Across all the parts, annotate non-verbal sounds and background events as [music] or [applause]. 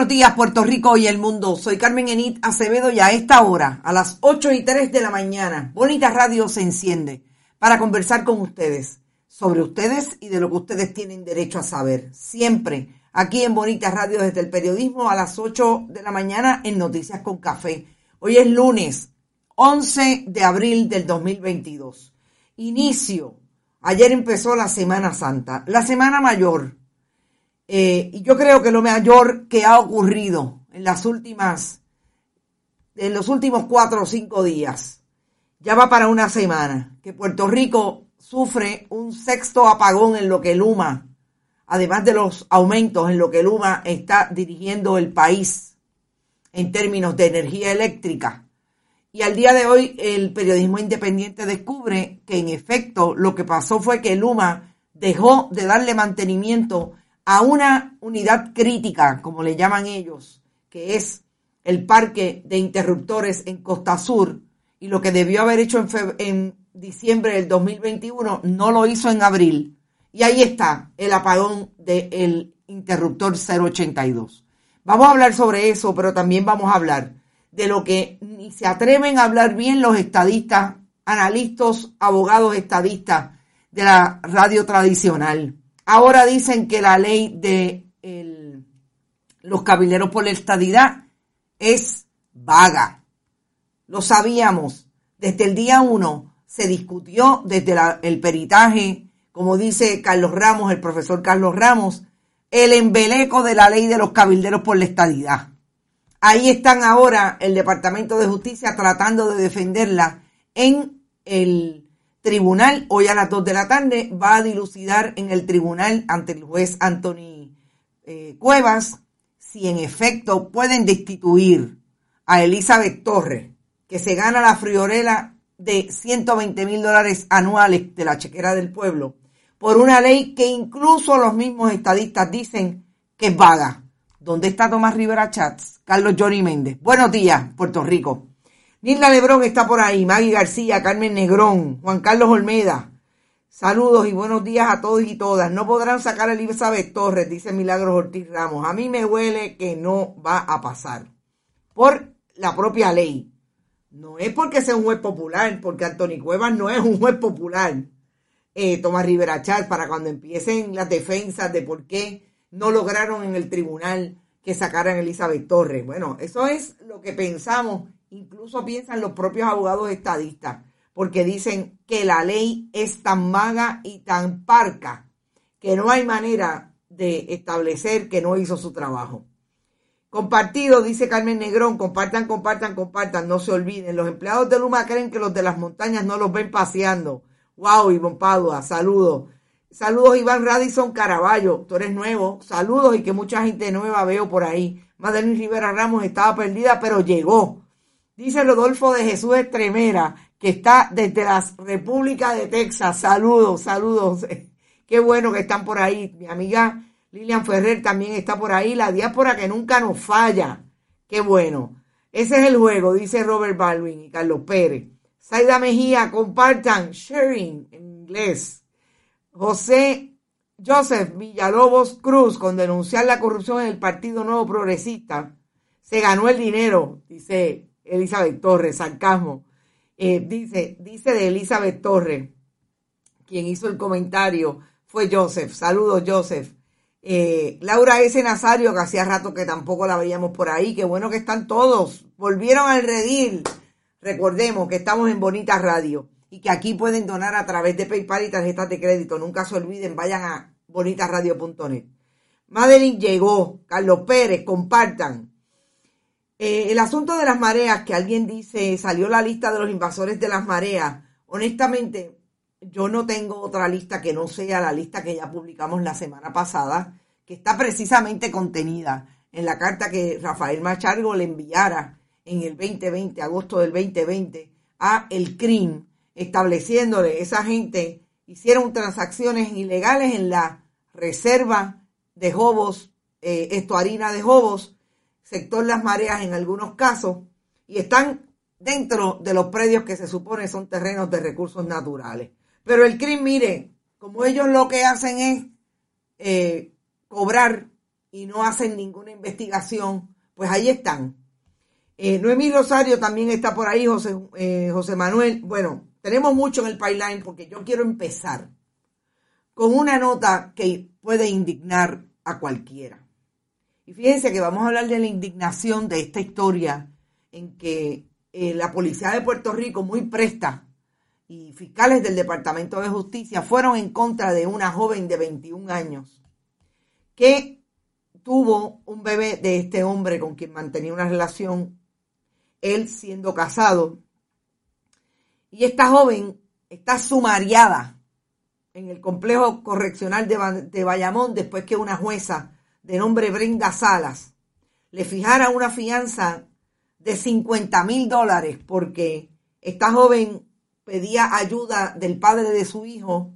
buenos días, Puerto Rico y el mundo. Soy Carmen Enit Acevedo y a esta hora, a las 8 y 3 de la mañana, Bonita Radio se enciende para conversar con ustedes sobre ustedes y de lo que ustedes tienen derecho a saber. Siempre aquí en Bonita Radio desde el periodismo a las 8 de la mañana en Noticias con Café. Hoy es lunes 11 de abril del 2022. Inicio. Ayer empezó la Semana Santa, la Semana Mayor eh, y yo creo que lo mayor que ha ocurrido en las últimas, en los últimos cuatro o cinco días, ya va para una semana, que Puerto Rico sufre un sexto apagón en lo que Luma, además de los aumentos en lo que Luma está dirigiendo el país en términos de energía eléctrica. Y al día de hoy el periodismo independiente descubre que en efecto lo que pasó fue que Luma dejó de darle mantenimiento a una unidad crítica, como le llaman ellos, que es el parque de interruptores en Costa Sur, y lo que debió haber hecho en, en diciembre del 2021 no lo hizo en abril. Y ahí está el apagón del interruptor 082. Vamos a hablar sobre eso, pero también vamos a hablar de lo que ni se atreven a hablar bien los estadistas, analistas, abogados estadistas de la radio tradicional. Ahora dicen que la ley de los cabileros por la estadidad es vaga. Lo sabíamos. Desde el día uno se discutió desde el peritaje, como dice Carlos Ramos, el profesor Carlos Ramos, el embeleco de la ley de los cabilderos por la estadidad. Ahí están ahora el Departamento de Justicia tratando de defenderla en el tribunal, hoy a las 2 de la tarde, va a dilucidar en el tribunal ante el juez Anthony eh, Cuevas si en efecto pueden destituir a Elizabeth Torres, que se gana la friorela de 120 mil dólares anuales de la chequera del pueblo, por una ley que incluso los mismos estadistas dicen que es vaga. ¿Dónde está Tomás Rivera Chats? Carlos Johnny Méndez. Buenos días, Puerto Rico. Nilda Lebrón está por ahí, Maggie García, Carmen Negrón, Juan Carlos Olmeda. Saludos y buenos días a todos y todas. No podrán sacar a Elizabeth Torres, dice Milagros Ortiz Ramos. A mí me huele que no va a pasar. Por la propia ley. No es porque sea un juez popular, porque Anthony Cuevas no es un juez popular. Eh, Tomás Rivera Chat, para cuando empiecen las defensas de por qué no lograron en el tribunal que sacaran a Elizabeth Torres. Bueno, eso es lo que pensamos incluso piensan los propios abogados estadistas, porque dicen que la ley es tan maga y tan parca que no hay manera de establecer que no hizo su trabajo. Compartido, dice Carmen Negrón, compartan, compartan, compartan, no se olviden. Los empleados de Luma creen que los de las montañas no los ven paseando. Wow, Iván Padua, saludos. Saludos, Iván Radisson Caraballo, tú eres nuevo. Saludos y que mucha gente nueva veo por ahí. Madeline Rivera Ramos estaba perdida, pero llegó. Dice Rodolfo de Jesús Estremera, que está desde la República de Texas. Saludos, saludos. [laughs] Qué bueno que están por ahí. Mi amiga Lilian Ferrer también está por ahí. La diáspora que nunca nos falla. Qué bueno. Ese es el juego, dice Robert Baldwin y Carlos Pérez. Saida Mejía, compartan, sharing en inglés. José Joseph Villalobos Cruz, con denunciar la corrupción en el Partido Nuevo Progresista, se ganó el dinero, dice Elizabeth Torres, sarcasmo. Eh, dice, dice de Elizabeth Torres, quien hizo el comentario, fue Joseph. Saludos, Joseph. Eh, Laura S. Nazario, que hacía rato que tampoco la veíamos por ahí. Qué bueno que están todos. Volvieron al redil. Recordemos que estamos en Bonita Radio y que aquí pueden donar a través de PayPal y tarjetas de crédito. Nunca se olviden, vayan a bonitasradio.net. Madeline llegó. Carlos Pérez, compartan. Eh, el asunto de las mareas, que alguien dice, salió la lista de los invasores de las mareas. Honestamente, yo no tengo otra lista que no sea la lista que ya publicamos la semana pasada, que está precisamente contenida en la carta que Rafael Machargo le enviara en el 2020, agosto del 2020, a el CRIM, estableciéndole esa gente hicieron transacciones ilegales en la reserva de Jobos, eh, estuarina de Jobos, sector Las Mareas en algunos casos, y están dentro de los predios que se supone son terrenos de recursos naturales. Pero el crimen, mire, como ellos lo que hacen es eh, cobrar y no hacen ninguna investigación, pues ahí están. Eh, Noemí Rosario también está por ahí, José, eh, José Manuel. Bueno, tenemos mucho en el pipeline porque yo quiero empezar con una nota que puede indignar a cualquiera. Y fíjense que vamos a hablar de la indignación de esta historia en que la policía de Puerto Rico, muy presta, y fiscales del Departamento de Justicia fueron en contra de una joven de 21 años que tuvo un bebé de este hombre con quien mantenía una relación, él siendo casado. Y esta joven está sumariada en el complejo correccional de, de Bayamón después que una jueza de nombre Brenda Salas le fijara una fianza de 50 mil dólares porque esta joven pedía ayuda del padre de su hijo,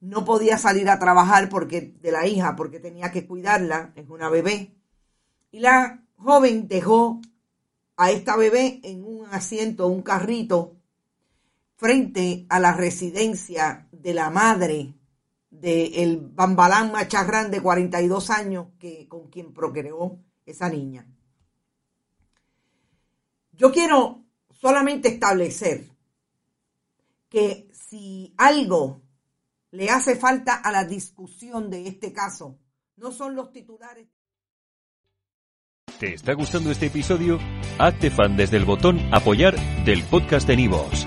no podía salir a trabajar porque de la hija porque tenía que cuidarla, es una bebé. Y la joven dejó a esta bebé en un asiento, un carrito, frente a la residencia de la madre del bambalán macharrán de 42 años que, con quien procreó esa niña. Yo quiero solamente establecer que si algo le hace falta a la discusión de este caso, no son los titulares. ¿Te está gustando este episodio? Hazte fan desde el botón apoyar del podcast de Nivos.